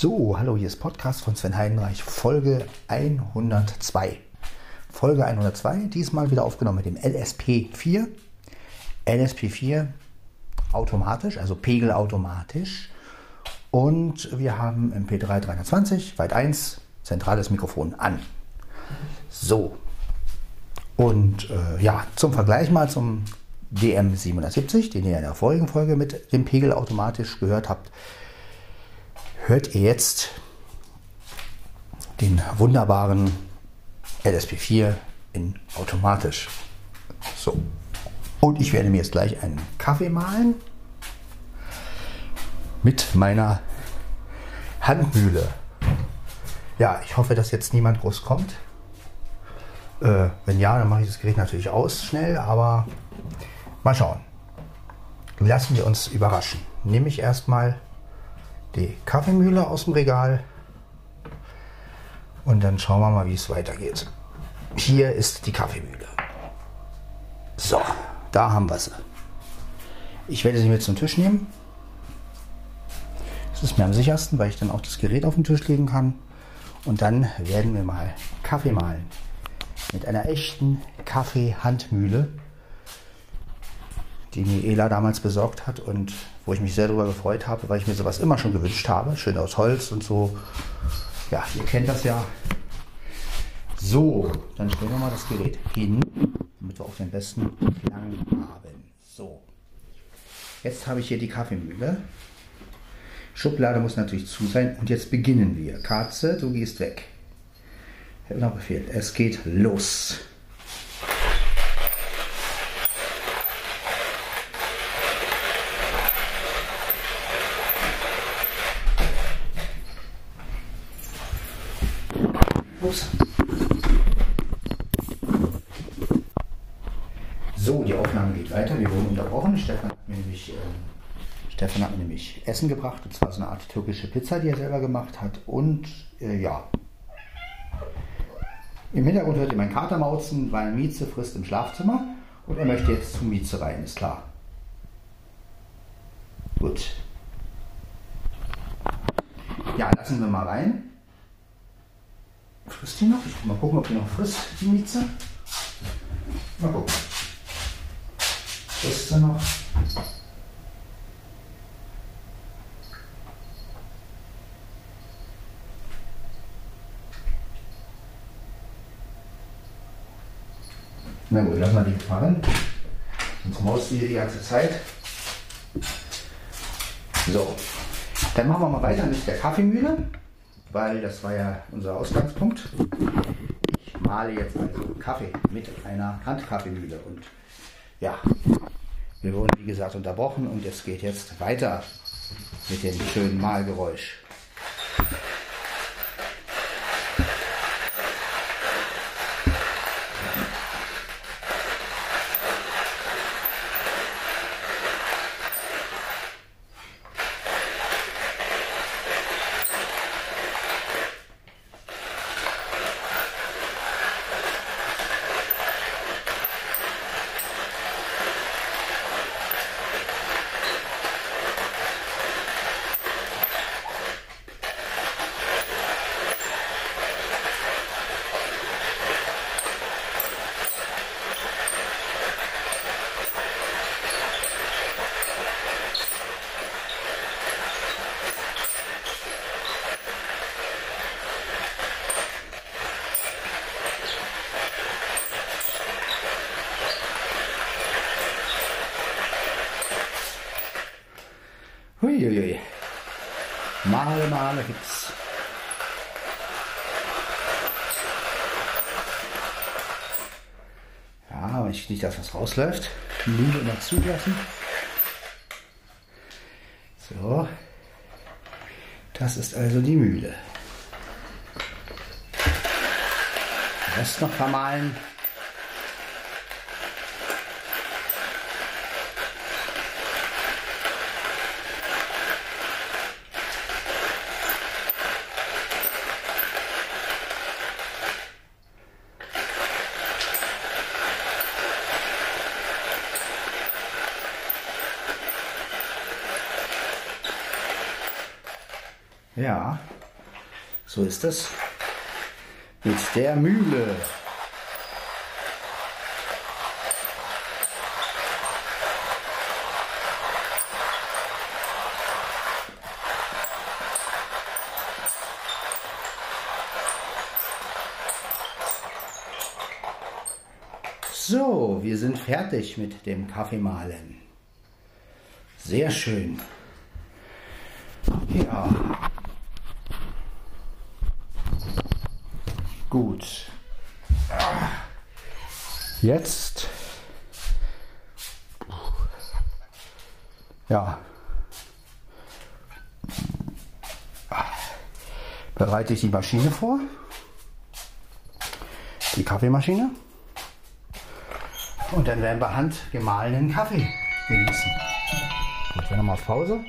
So, hallo, hier ist Podcast von Sven Heidenreich, Folge 102. Folge 102, diesmal wieder aufgenommen mit dem LSP4. LSP4 automatisch, also pegelautomatisch. Und wir haben MP3 320, Weit 1, zentrales Mikrofon an. So. Und äh, ja, zum Vergleich mal zum DM770, den ihr in der vorigen Folge mit dem Pegel automatisch gehört habt hört ihr jetzt den wunderbaren LSP4 in automatisch. So. Und ich werde mir jetzt gleich einen Kaffee mahlen mit meiner Handmühle. Ja, ich hoffe, dass jetzt niemand groß kommt. Äh, wenn ja, dann mache ich das Gerät natürlich aus schnell, aber mal schauen. Lassen wir uns überraschen. Nehme ich erstmal die Kaffeemühle aus dem Regal. Und dann schauen wir mal, wie es weitergeht. Hier ist die Kaffeemühle. So, da haben wir sie. Ich werde sie mit zum Tisch nehmen. Das ist mir am sichersten, weil ich dann auch das Gerät auf den Tisch legen kann. Und dann werden wir mal Kaffee mahlen. Mit einer echten Kaffeehandmühle die mir Ela damals besorgt hat und wo ich mich sehr darüber gefreut habe, weil ich mir sowas immer schon gewünscht habe. Schön aus Holz und so. Ja, ihr kennt das ja. So, dann stellen wir mal das Gerät hin, damit wir auch den besten Klang haben. So, jetzt habe ich hier die Kaffeemühle. Schublade muss natürlich zu sein und jetzt beginnen wir. Katze, du gehst weg. Hätte noch Befehl. Es geht los. Ups. So, die Aufnahme geht weiter. Wir wurden unterbrochen. Stefan hat nämlich, äh, Stefan hat mir nämlich Essen gebracht. Und zwar so eine Art türkische Pizza, die er selber gemacht hat. Und äh, ja. Im Hintergrund hört ihr meinen Kater mauzen, weil Mieze frisst im Schlafzimmer. Und er möchte jetzt zum Mieze rein, ist klar. Gut. Ja, lassen wir mal rein. Frisst die noch? Mal gucken, ob die noch frisst, die Mieze. Mal gucken. Frisst sie noch? Na gut, lassen wir die fahren. Sonst maust du hier die ganze Zeit. So, dann machen wir mal weiter mit der Kaffeemühle weil das war ja unser Ausgangspunkt. Ich male jetzt also Kaffee mit einer Handkaffeemühle und ja, wir wurden wie gesagt unterbrochen und es geht jetzt weiter mit dem schönen Malgeräusch. Huiuiui. Male, Male Hits. Ja, aber ich nicht, dass was rausläuft. Die immer zulassen. So. Das ist also die Mühle. Rest noch vermahlen. So ist es. Mit der Mühle. So, wir sind fertig mit dem Kaffeemahlen. Sehr schön. Ja. Gut. Jetzt. Ja. Bereite ich die Maschine vor. Die Kaffeemaschine. Und dann werden wir handgemahlenen Kaffee genießen. Ich gehe nochmal auf Pause.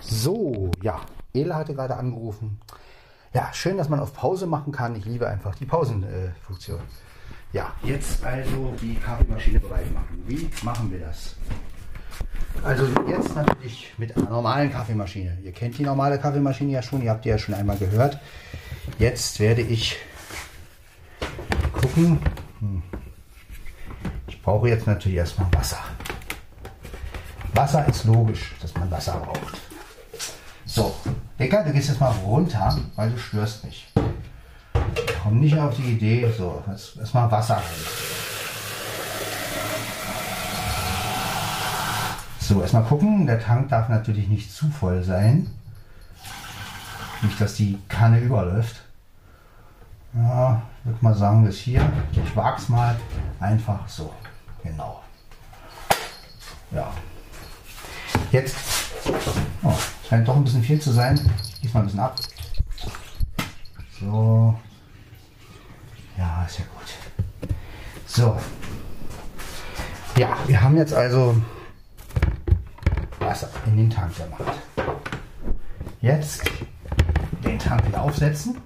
So, ja, Ela hatte gerade angerufen. Ja, schön, dass man auf Pause machen kann. Ich liebe einfach die Pausenfunktion. Äh, ja, jetzt also die Kaffeemaschine bereit machen. Wie machen wir das? Also jetzt natürlich mit einer normalen Kaffeemaschine. Ihr kennt die normale Kaffeemaschine ja schon, ihr habt die ja schon einmal gehört. Jetzt werde ich gucken. Hm. Ich brauche jetzt natürlich erstmal Wasser. Wasser ist logisch, dass man Wasser braucht. So, Decker, du gehst jetzt mal runter, weil du störst mich. Komm nicht auf die Idee, so, erstmal Wasser. So, erstmal gucken, der Tank darf natürlich nicht zu voll sein. Nicht, dass die Kanne überläuft. Ja, ich würde mal sagen, bis hier. Ich wage es mal einfach so. Genau. Ja. Jetzt. Oh, scheint doch ein bisschen viel zu sein. Ich gieße mal ein bisschen ab. So. Ja, ist ja gut. So. Ja, wir haben jetzt also Wasser in den Tank gemacht. Jetzt den Tank wieder aufsetzen.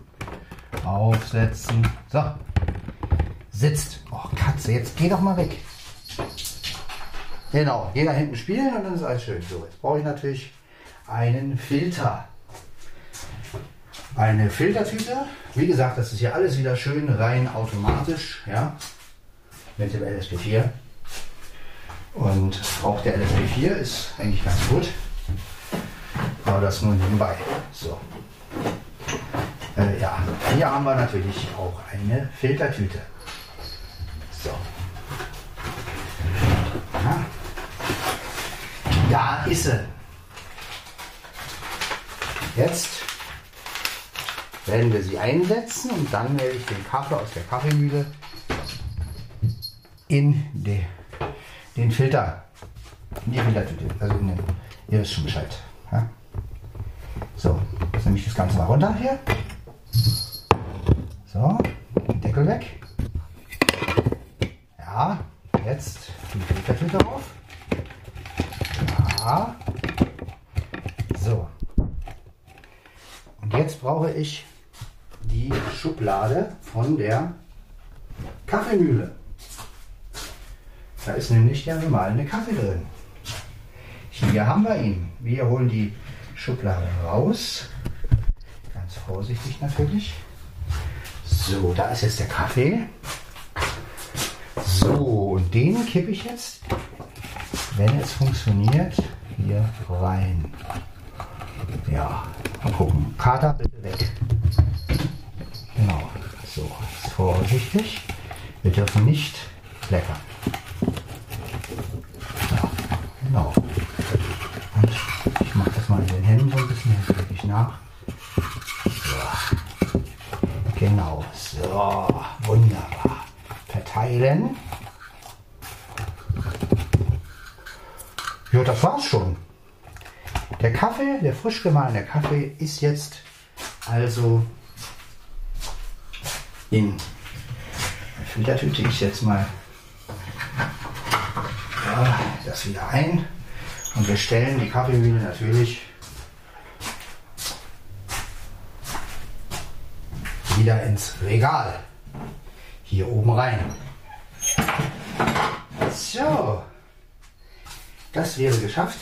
Aufsetzen. So. Sitzt. Oh, Katze, jetzt geh doch mal weg. Genau, geh da hinten spielen und dann ist alles schön. So, jetzt brauche ich natürlich einen Filter. Eine Filtertüte. Wie gesagt, das ist hier alles wieder schön rein automatisch. Ja, mit dem LSP4. Und auch der LSP4 ist eigentlich ganz gut. Aber das nur nebenbei. So. Äh, ja, hier haben wir natürlich auch eine Filtertüte. So. Ja. Da ist sie. Jetzt werden wir sie einsetzen und dann werde ich den Kaffee aus der Kaffeemühle in die, den Filter, in die Filtertüte, also in den, ihr wisst schon Bescheid. Ja? So, jetzt nehme ich das Ganze mal runter hier. So, Deckel weg. Ja, jetzt die Filtertüte drauf. Ja. So. Und jetzt brauche ich die Schublade von der Kaffeemühle. Da ist nämlich der normale Kaffee drin. Hier haben wir ihn. Wir holen die Schublade raus. Ganz vorsichtig natürlich. So, da ist jetzt der Kaffee. So, und den kippe ich jetzt, wenn es funktioniert, hier rein. Ja, mal gucken. Kater bitte weg. Genau, so, vorsichtig. Wir dürfen nicht leckern. Ja, genau. Und ich mache das mal in den Händen so ein bisschen, jetzt lege ich nach. So. Genau, so, wunderbar. Verteilen. Ja, das war's schon. Der Kaffee, der frisch gemahlene Kaffee ist jetzt also in der Filtertüte. Ich jetzt mal ja, das wieder ein und wir stellen die Kaffeemühle natürlich wieder ins Regal. Hier oben rein. So. Das wäre geschafft.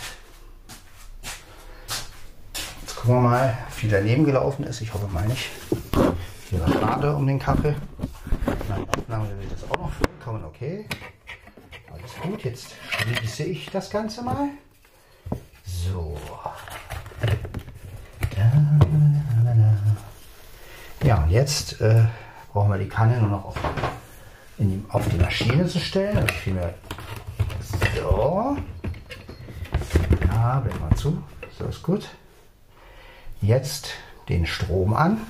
Gucken wir mal, wie daneben gelaufen ist. Ich hoffe mal nicht. Hier war schade um den Kaffee. Meine Aufnahme will das auch noch vollkommen okay. Alles gut, jetzt schließe ich das Ganze mal. So. Ja, und jetzt äh, brauchen wir die Kanne nur noch auf, die, auf die Maschine zu stellen. Also vielmehr so. Ja, blend mal zu. So ist gut. Jetzt den Strom an.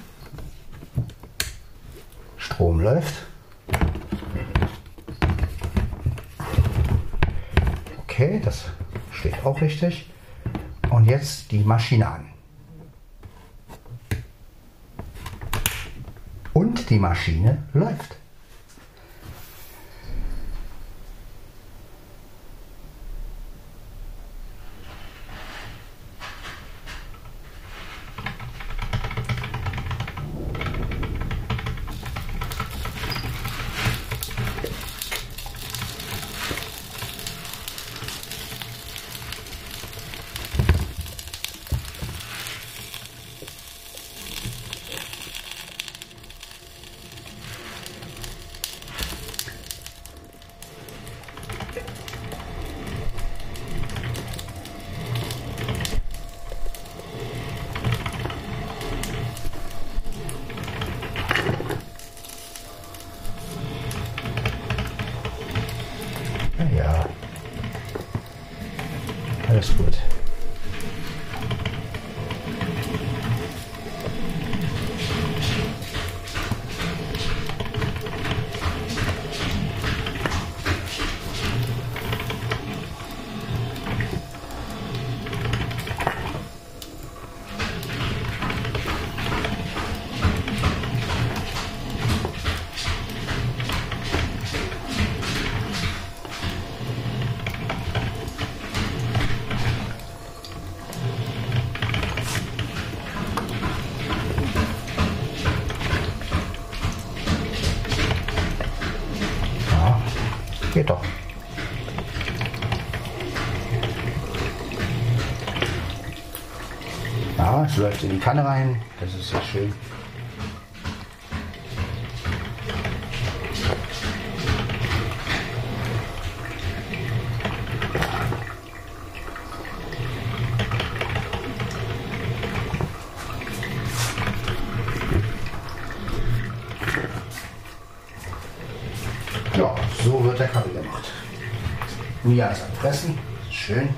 Strom läuft. Okay, das steht auch richtig. Und jetzt die Maschine an. Und die Maschine läuft. Es läuft in die Kanne rein. Das ist sehr schön. Ja, so wird der Kaffee gemacht. Mia ist am Pressen. Schön.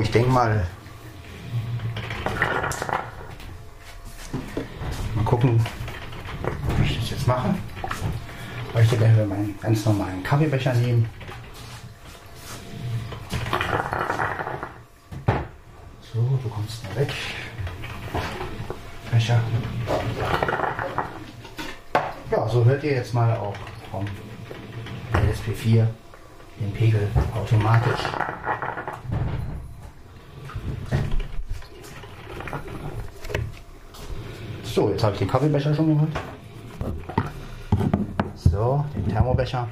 Ich denke mal. Mal gucken, wie ich das jetzt mache. Ich möchte gerne meinen ganz normalen Kaffeebecher nehmen. So, du kommst mal weg. Becher. Ja, so hört ihr jetzt mal auch vom LSP4 den Pegel automatisch. So, jetzt habe ich den Kaffeebecher schon geholt. So, den Thermobecher.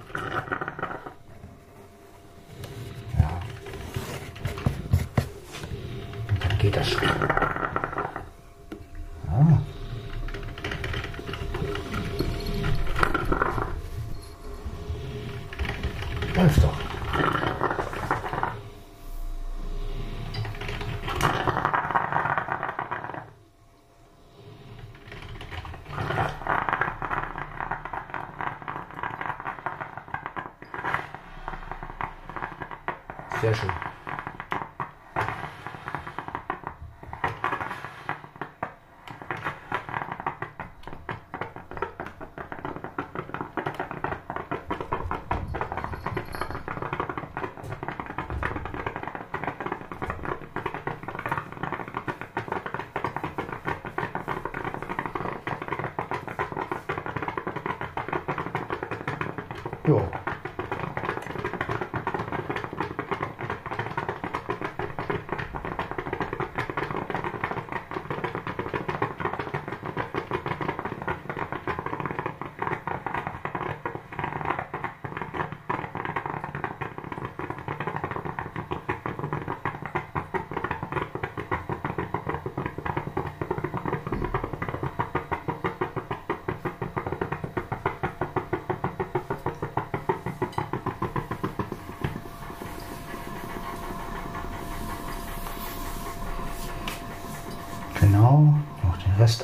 哟。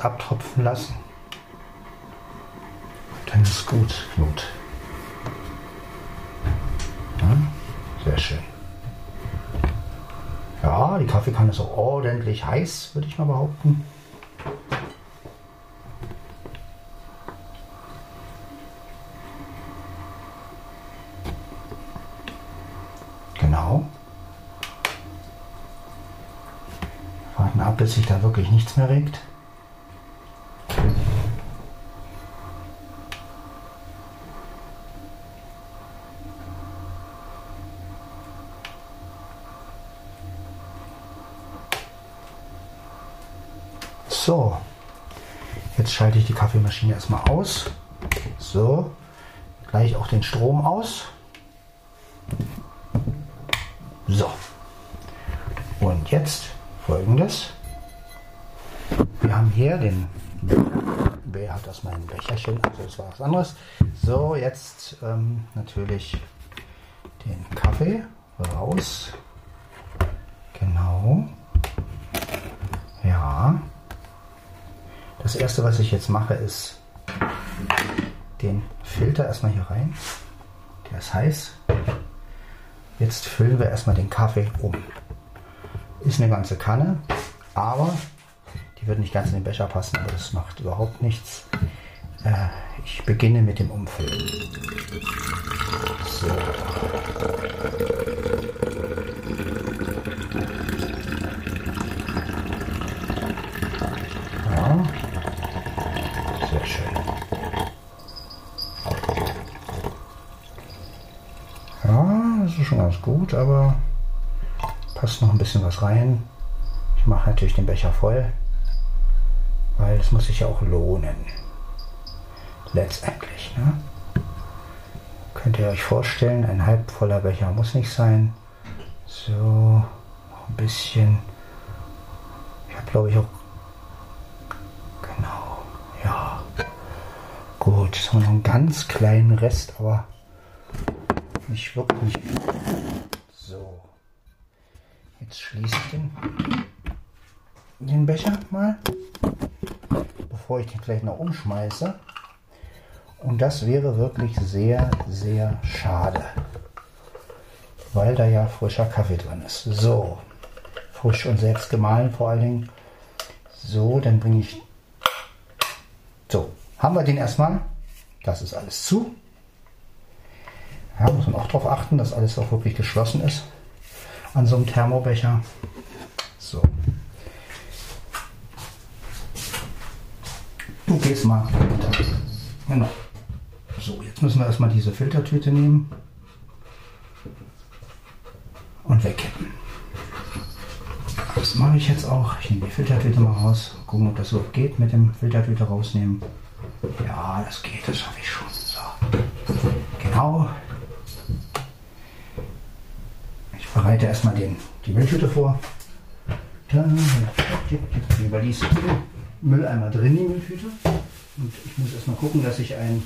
Abtropfen lassen. Dann ist gut, gut. Ja, sehr schön. Ja, die Kaffeekanne ist auch ordentlich heiß, würde ich mal behaupten. Genau. Warten ab, bis sich da wirklich nichts mehr regt. So, jetzt schalte ich die Kaffeemaschine erstmal aus. So, gleich auch den Strom aus. So, und jetzt folgendes. Wir haben hier den. Wer hat das mein Becherchen? Also, das war was anderes. So, jetzt ähm, natürlich den Kaffee raus. Genau. Ja. Das erste, was ich jetzt mache, ist den Filter erstmal hier rein. Der ist heiß. Jetzt füllen wir erstmal den Kaffee um. Ist eine ganze Kanne, aber die wird nicht ganz in den Becher passen, aber das macht überhaupt nichts. Äh, ich beginne mit dem Umfüllen. So. Ja. Sehr schön. Ja, das ist schon ganz gut, aber passt noch ein bisschen was rein. Ich mache natürlich den Becher voll, weil es muss sich ja auch lohnen. Letztendlich. Ne? Könnt ihr euch vorstellen, ein halb voller Becher muss nicht sein. So, ein bisschen. Ich habe glaube ich auch. Genau, ja. Gut, jetzt haben wir noch einen ganz kleinen Rest, aber nicht wirklich. So. Jetzt schließe ich den, den Becher mal, bevor ich den vielleicht noch umschmeiße. Und das wäre wirklich sehr, sehr schade, weil da ja frischer Kaffee drin ist. So, frisch und selbst gemahlen vor allen Dingen. So, dann bringe ich. So, haben wir den erstmal. Das ist alles zu. Ja, muss man auch darauf achten, dass alles auch wirklich geschlossen ist an so einem Thermobecher. So. Du gehst mal. Genau. So, jetzt müssen wir erstmal diese Filtertüte nehmen und wegkippen. Das mache ich jetzt auch. Ich nehme die Filtertüte mal raus. Gucken, ob das überhaupt geht mit dem Filtertüte rausnehmen. Ja, das geht, das schaffe ich schon. So. Genau. Ich bereite erstmal den, die Mülltüte vor. Über die ist Mülleimer drin, die Mülltüte. Und ich muss erstmal gucken, dass ich, ein,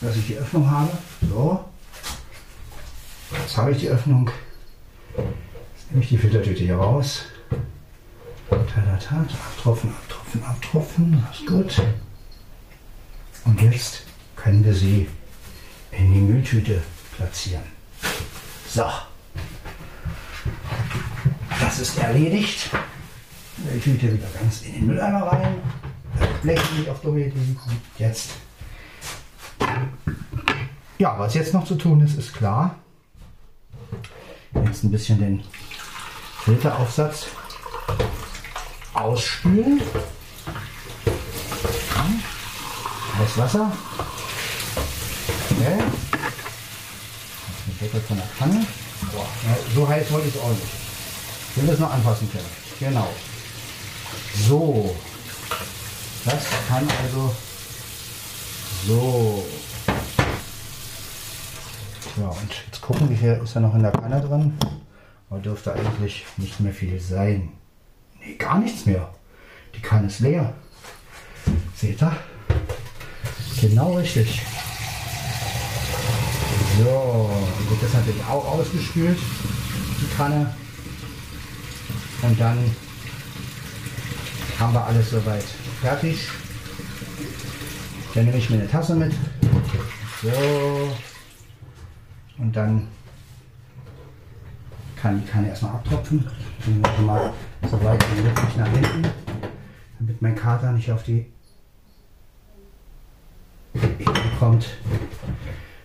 dass ich die Öffnung habe. So. Jetzt habe ich die Öffnung. Jetzt nehme ich die Filtertüte hier raus. Tadatata. Abtropfen, abtropfen, abtropfen. Das ist gut. Und jetzt können wir sie in die Mülltüte platzieren. So. Das ist erledigt. Die Tüte wieder ganz in den Mülleimer rein. Das Blech nicht auf dumme kommt. Jetzt. Ja, was jetzt noch zu tun ist, ist klar. Jetzt ein bisschen den Filteraufsatz ausspülen. Heiß Wasser. Okay. Deckel von der Kanne. Boah, so heiß wollte ich es auch nicht. Ich will das noch anfassen können. Genau. So. Das kann also so. Ja, und jetzt gucken, wie viel ist da noch in der Kanne drin. Aber dürfte eigentlich nicht mehr viel sein. Nee, gar nichts mehr. Die Kanne ist leer. Seht ihr? Genau richtig. So, wird das natürlich auch ausgespült, die Kanne. Und dann haben wir alles soweit fertig. Dann nehme ich mir eine Tasse mit. So. Und dann kann die Kanne erstmal abtropfen. Dann mal so weit wie möglich nach hinten, damit mein Kater nicht auf die Ebene kommt.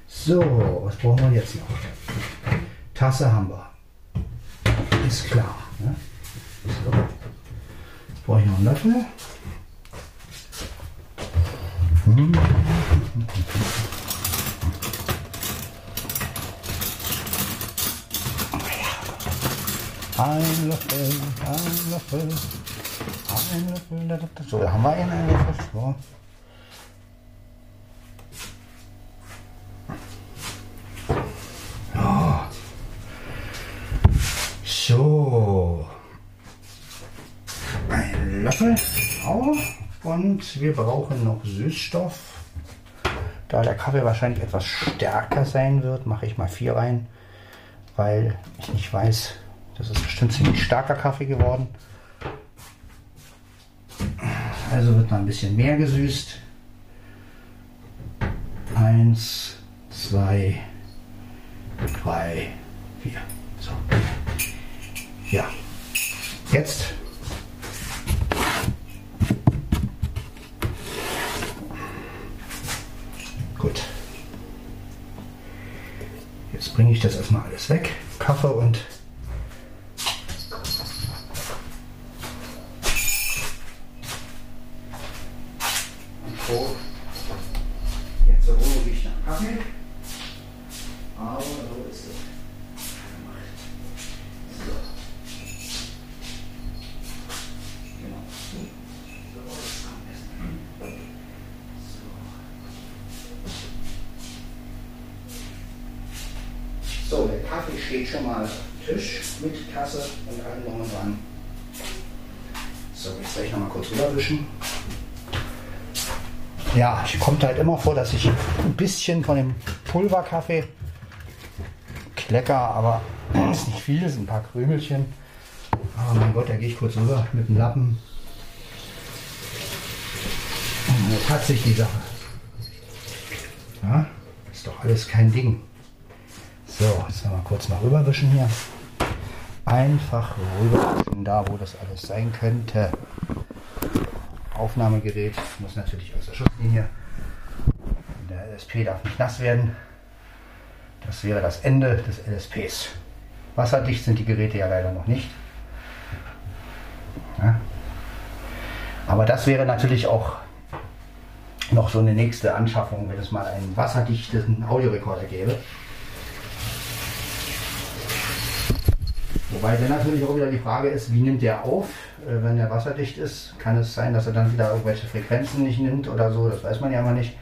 So, was brauchen wir jetzt noch? Tasse haben wir. Ist klar. Ne? Jetzt brauche ich noch einen Löffel. Ein Löffel, ein Löffel, ein Löffel. So, da haben wir einen Löffel. So. So. Löffel auf. Und wir brauchen noch Süßstoff. Da der Kaffee wahrscheinlich etwas stärker sein wird, mache ich mal vier rein, weil ich nicht weiß, das ist bestimmt ziemlich starker Kaffee geworden. Also wird noch ein bisschen mehr gesüßt. Eins, zwei, drei, vier. So. Ja. Jetzt. Bringe ich das erstmal alles weg. Kaffee und Kaffee steht schon mal Tisch mit Tasse und allem drum und dran. So, jetzt werde ich noch mal kurz rüberwischen. Ja, es kommt halt immer vor, dass ich ein bisschen von dem Pulverkaffee klecker, aber ist nicht viel, es sind ein paar Krümelchen. Aber mein Gott, da gehe ich kurz rüber mit dem Lappen. Jetzt hat sich die Sache. Ja, ist doch alles kein Ding. So, jetzt mal kurz mal rüberwischen hier. Einfach rüberwischen, da wo das alles sein könnte. Aufnahmegerät muss natürlich aus der Schutzlinie. Der LSP darf nicht nass werden. Das wäre das Ende des LSPs. Wasserdicht sind die Geräte ja leider noch nicht. Ja. Aber das wäre natürlich auch noch so eine nächste Anschaffung, wenn es mal einen wasserdichten Audiorekorder gäbe. Wobei dann natürlich auch wieder die Frage ist, wie nimmt der auf? Äh, wenn er wasserdicht ist, kann es sein, dass er dann wieder irgendwelche Frequenzen nicht nimmt oder so, das weiß man ja immer nicht.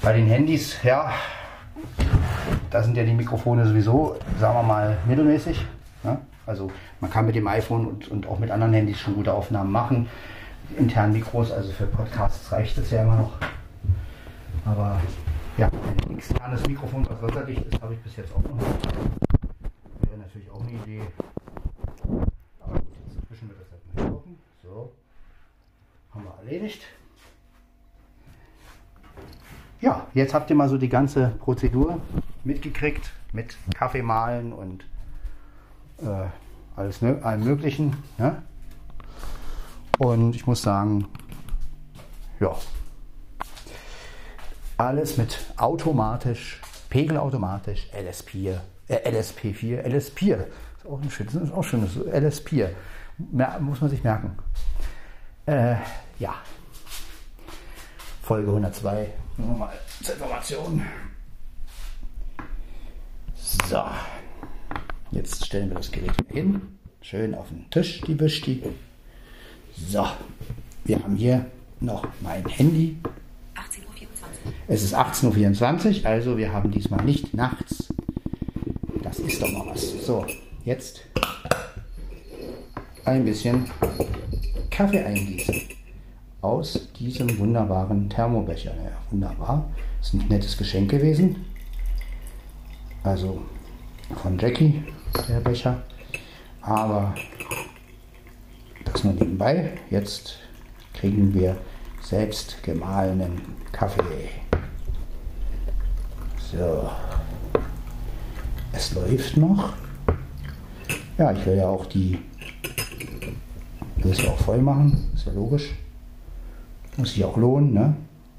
Bei den Handys, ja, da sind ja die Mikrofone sowieso, sagen wir mal, mittelmäßig. Ne? Also man kann mit dem iPhone und, und auch mit anderen Handys schon gute Aufnahmen machen. Internen Mikros, also für Podcasts reicht es ja immer noch. Aber ja, ein externes Mikrofon, was wasserdicht ist, habe ich bis jetzt auch noch nicht natürlich auch eine Idee. Aber gut, jetzt zwischen wir das erstmal gucken. So, haben wir erledigt. Ja, jetzt habt ihr mal so die ganze Prozedur mitgekriegt mit Kaffee mahlen und äh, alles allem Möglichen. Ja? Und ich muss sagen, ja, alles mit automatisch, pegelautomatisch, LS4 äh, LSP4, LS4, ist auch ein schönes, ist auch schönes, LS4, muss man sich merken. Äh, ja, Folge 102, nochmal zur Information. So, jetzt stellen wir das Gerät hin. Schön auf den Tisch, die Büschti. So, wir haben hier noch mein Handy. 18.24 Uhr. Es ist 18.24 Uhr, also wir haben diesmal nicht nachts. Das ist doch mal was. So, jetzt ein bisschen Kaffee eingießen aus diesem wunderbaren Thermobecher. Ja, wunderbar. Ist ein nettes Geschenk gewesen. Also von Jackie, der Becher. Aber das nur nebenbei. Jetzt kriegen wir selbst gemahlenen Kaffee. So. Es läuft noch. Ja, ich will ja auch die Dose auch voll machen. Ist ja logisch. Muss sich auch lohnen, ne?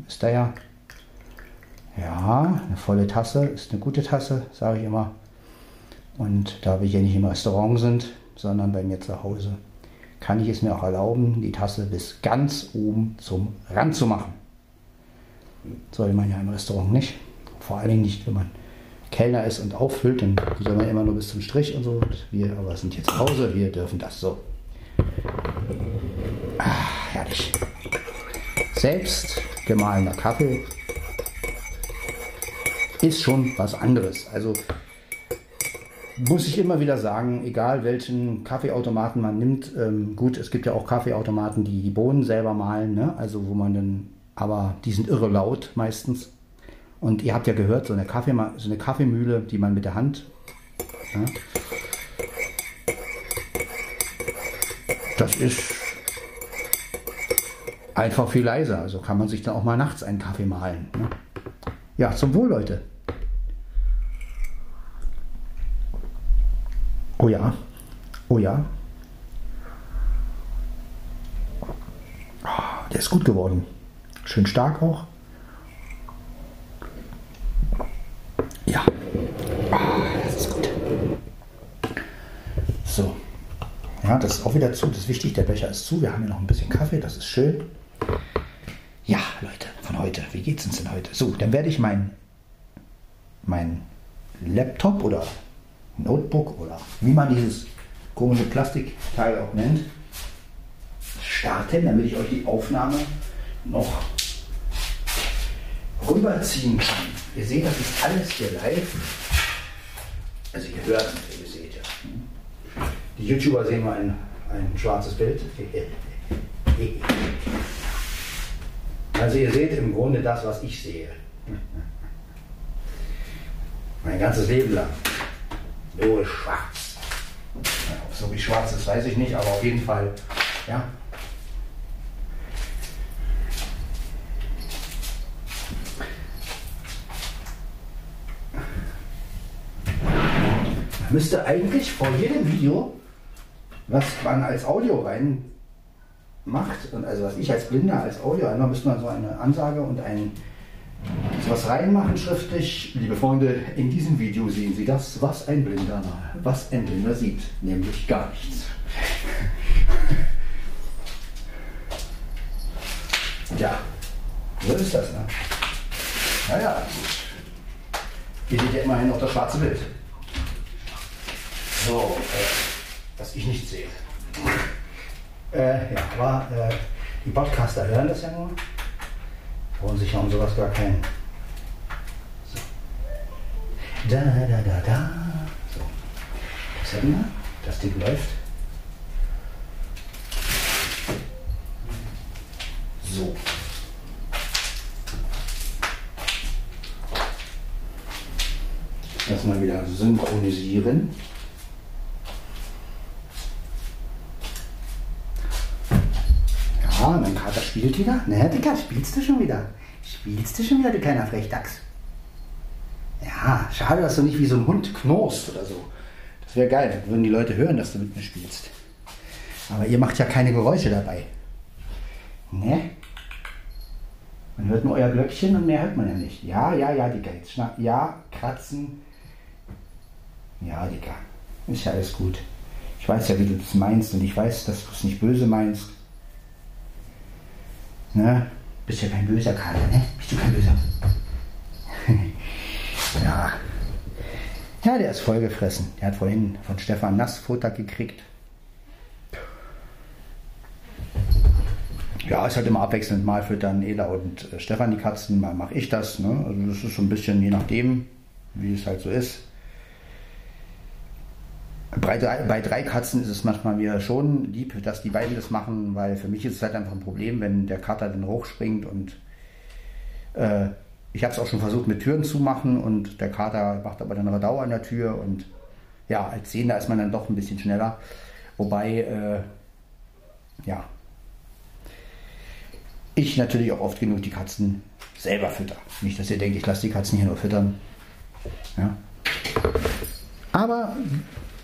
Ist da ja. Ja, eine volle Tasse ist eine gute Tasse, sage ich immer. Und da wir hier nicht im Restaurant sind, sondern bei mir zu Hause, kann ich es mir auch erlauben, die Tasse bis ganz oben zum Rand zu machen. Soll man ja im Restaurant nicht. Vor allen Dingen nicht, wenn man Kellner ist und auffüllt, dann soll man immer nur bis zum Strich und so. Wir aber sind hier zu Hause, wir dürfen das so. Ah, herrlich. Selbst gemahlener Kaffee ist schon was anderes. Also muss ich immer wieder sagen, egal welchen Kaffeeautomaten man nimmt, ähm, gut, es gibt ja auch Kaffeeautomaten, die die Bohnen selber mahlen, ne? also wo man dann, aber die sind irre laut meistens. Und ihr habt ja gehört, so eine, Kaffee, so eine Kaffeemühle, die man mit der Hand, ja, das ist einfach viel leiser. Also kann man sich dann auch mal nachts einen Kaffee mahlen. Ne? Ja, zum Wohl, Leute. Oh ja. Oh ja. Ah, der ist gut geworden. Schön stark auch. Ja. Ah, das ist gut. So. Das ist auch wieder zu. Das ist wichtig. Der Becher ist zu. Wir haben hier noch ein bisschen Kaffee. Das ist schön. Ja, Leute, von heute. Wie geht es uns denn heute? So, dann werde ich mein, mein Laptop oder Notebook oder wie man dieses komische Plastikteil auch nennt, starten, damit ich euch die Aufnahme noch rüberziehen kann. Ihr seht, das ist alles hier live. Also ihr hört es, ihr seht. Die YouTuber sehen mal ein, ein schwarzes Bild. Also ihr seht im Grunde das, was ich sehe. Mein ganzes Leben lang nur schwarz. Ja, so wie schwarz ist, weiß ich nicht, aber auf jeden Fall, ja. Man müsste eigentlich vor jedem Video, was man als Audio rein macht, und also was ich als Blinder als Audio einmal, müsste man so eine Ansage und ein was reinmachen schriftlich. Liebe Freunde, in diesem Video sehen Sie das, was ein Blinder, was ein Blinder sieht, nämlich gar nichts. ja, so ist das, ne? Naja, gut. Hier seht ja immerhin noch das schwarze Bild. So, äh, was ich nicht sehe. Äh, ja, aber äh, die Podcaster hören das ja nur brauchen sich um sowas gar kein. So. Da, da, da, da. So. Das hätten wir. Das Ding läuft. So. Erstmal wieder synchronisieren. Ja, mein Kater spielt wieder. Ne, Dicker, spielst du schon wieder? Spielst du schon wieder, du kleiner Frechdachs? Ja, schade, dass du nicht wie so ein Hund knurrst oder so. Das wäre geil, würden die Leute hören, dass du mit mir spielst. Aber ihr macht ja keine Geräusche dabei. Ne? Man hört nur euer Glöckchen und mehr hört man ja nicht. Ja, ja, ja, Dicker, jetzt schnapp. Ja, kratzen. Ja, Dicker. Ist ja alles gut. Ich weiß ja, wie du das meinst und ich weiß, dass du es nicht böse meinst. Ne? Bist ja kein böser Kater, ne? Bist du kein böser? ja. Ja, Ja, der ist vollgefressen. Der hat vorhin von Stefan Nassfutter gekriegt. Ja, ist halt immer abwechselnd. Mal füttern Ela und äh, Stefan die Katzen, mal mache ich das. Ne? Also das ist so ein bisschen je nachdem, wie es halt so ist. Bei drei, bei drei Katzen ist es manchmal mir schon lieb, dass die beiden das machen, weil für mich ist es halt einfach ein Problem, wenn der Kater dann hochspringt und äh, ich habe es auch schon versucht mit Türen zu machen und der Kater macht aber dann Radau an der Tür und ja, als Sehender ist man dann doch ein bisschen schneller. Wobei, äh, ja, ich natürlich auch oft genug die Katzen selber fütter. Nicht, dass ihr denkt, ich lasse die Katzen hier nur füttern. Ja. Aber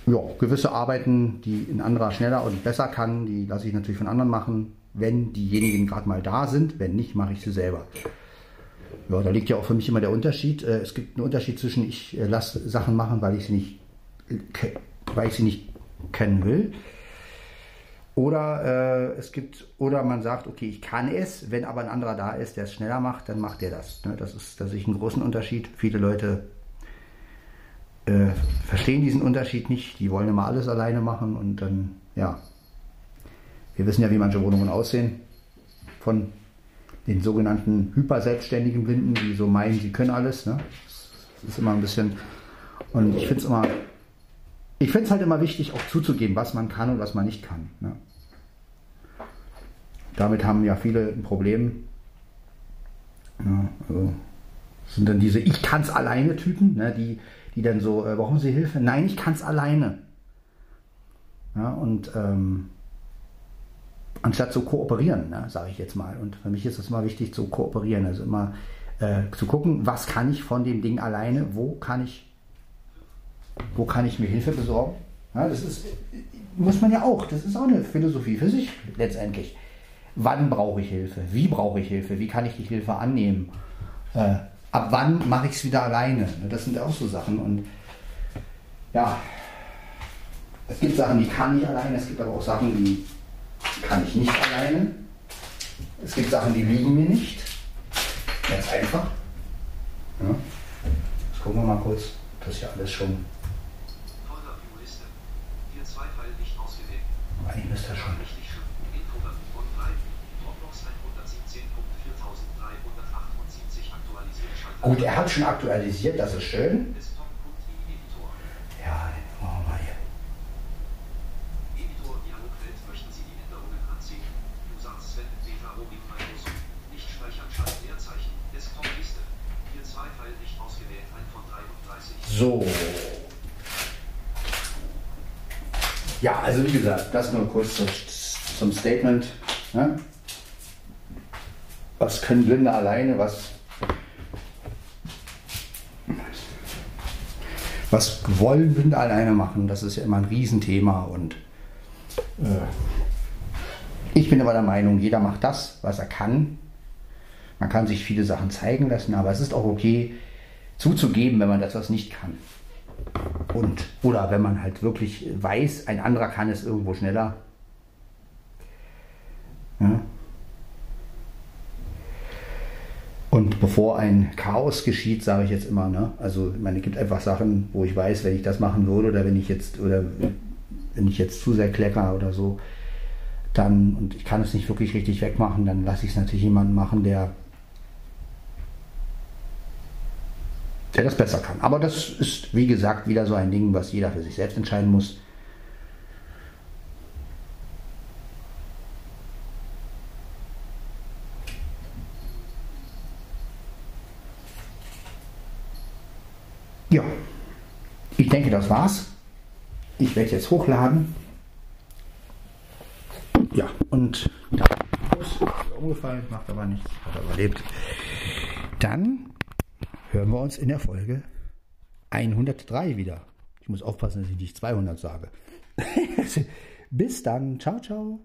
ja, gewisse Arbeiten, die ein anderer schneller und besser kann, die lasse ich natürlich von anderen machen, wenn diejenigen gerade mal da sind. Wenn nicht, mache ich sie selber. Ja, da liegt ja auch für mich immer der Unterschied. Äh, es gibt einen Unterschied zwischen ich äh, lasse Sachen machen, weil ich sie nicht, weil ich sie nicht kennen will. Oder äh, es gibt, oder man sagt, okay, ich kann es, wenn aber ein anderer da ist, der es schneller macht, dann macht der das. Ne? Das ist, das ist ein großen Unterschied. Viele Leute äh, verstehen diesen Unterschied nicht. Die wollen immer alles alleine machen und dann, ja. Wir wissen ja, wie manche Wohnungen aussehen. Von den sogenannten hyperselbstständigen Blinden, die so meinen, sie können alles. Ne? Das ist immer ein bisschen. Und ich finde es immer. Ich finde es halt immer wichtig, auch zuzugeben, was man kann und was man nicht kann. Ne? Damit haben ja viele ein Problem. Ja, also sind dann diese Ich kann's alleine Typen, ne, die, die dann so, äh, brauchen Sie Hilfe? Nein, ich kann's alleine. Ja, und ähm, anstatt zu kooperieren, ne, sage ich jetzt mal. Und für mich ist es immer wichtig zu kooperieren, also immer äh, zu gucken, was kann ich von dem Ding alleine, wo kann ich, wo kann ich mir Hilfe besorgen. Ja, das ist, muss man ja auch, das ist auch eine Philosophie für sich letztendlich. Wann brauche ich Hilfe? Wie brauche ich Hilfe? Wie kann ich die Hilfe annehmen? Äh, ab wann mache ich es wieder alleine? Ne, das sind auch so Sachen. Und ja, es gibt Sachen, die kann ich alleine, es gibt aber auch Sachen, die kann ich nicht alleine. Es gibt Sachen, die liegen mir nicht. Ganz einfach. Ja. Jetzt gucken wir mal kurz. Das ist ja alles schon. Eigentlich müsste er schon. Gut, er hat schon aktualisiert, das ist schön. Ja, machen wir mal hier. So. Ja, also wie gesagt, das nur kurz zum Statement. Ne? Was können Blinde alleine, was, was wollen Blinde alleine machen? Das ist ja immer ein Riesenthema und äh, ich bin aber der Meinung, jeder macht das, was er kann. Man kann sich viele Sachen zeigen lassen, aber es ist auch okay, zuzugeben, wenn man etwas nicht kann. Und, oder wenn man halt wirklich weiß, ein anderer kann es irgendwo schneller. Und bevor ein Chaos geschieht, sage ich jetzt immer, ne? Also, ich meine, es gibt einfach Sachen, wo ich weiß, wenn ich das machen würde oder wenn ich jetzt, oder wenn ich jetzt zu sehr klecker oder so, dann, und ich kann es nicht wirklich richtig wegmachen, dann lasse ich es natürlich jemanden machen, der der das besser kann. Aber das ist, wie gesagt, wieder so ein Ding, was jeder für sich selbst entscheiden muss. Ja, ich denke, das war's. Ich werde jetzt hochladen. Ja, und da ist umgefallen, macht aber nichts, hat überlebt. Dann hören wir uns in der Folge 103 wieder. Ich muss aufpassen, dass ich nicht 200 sage. Bis dann. Ciao, ciao.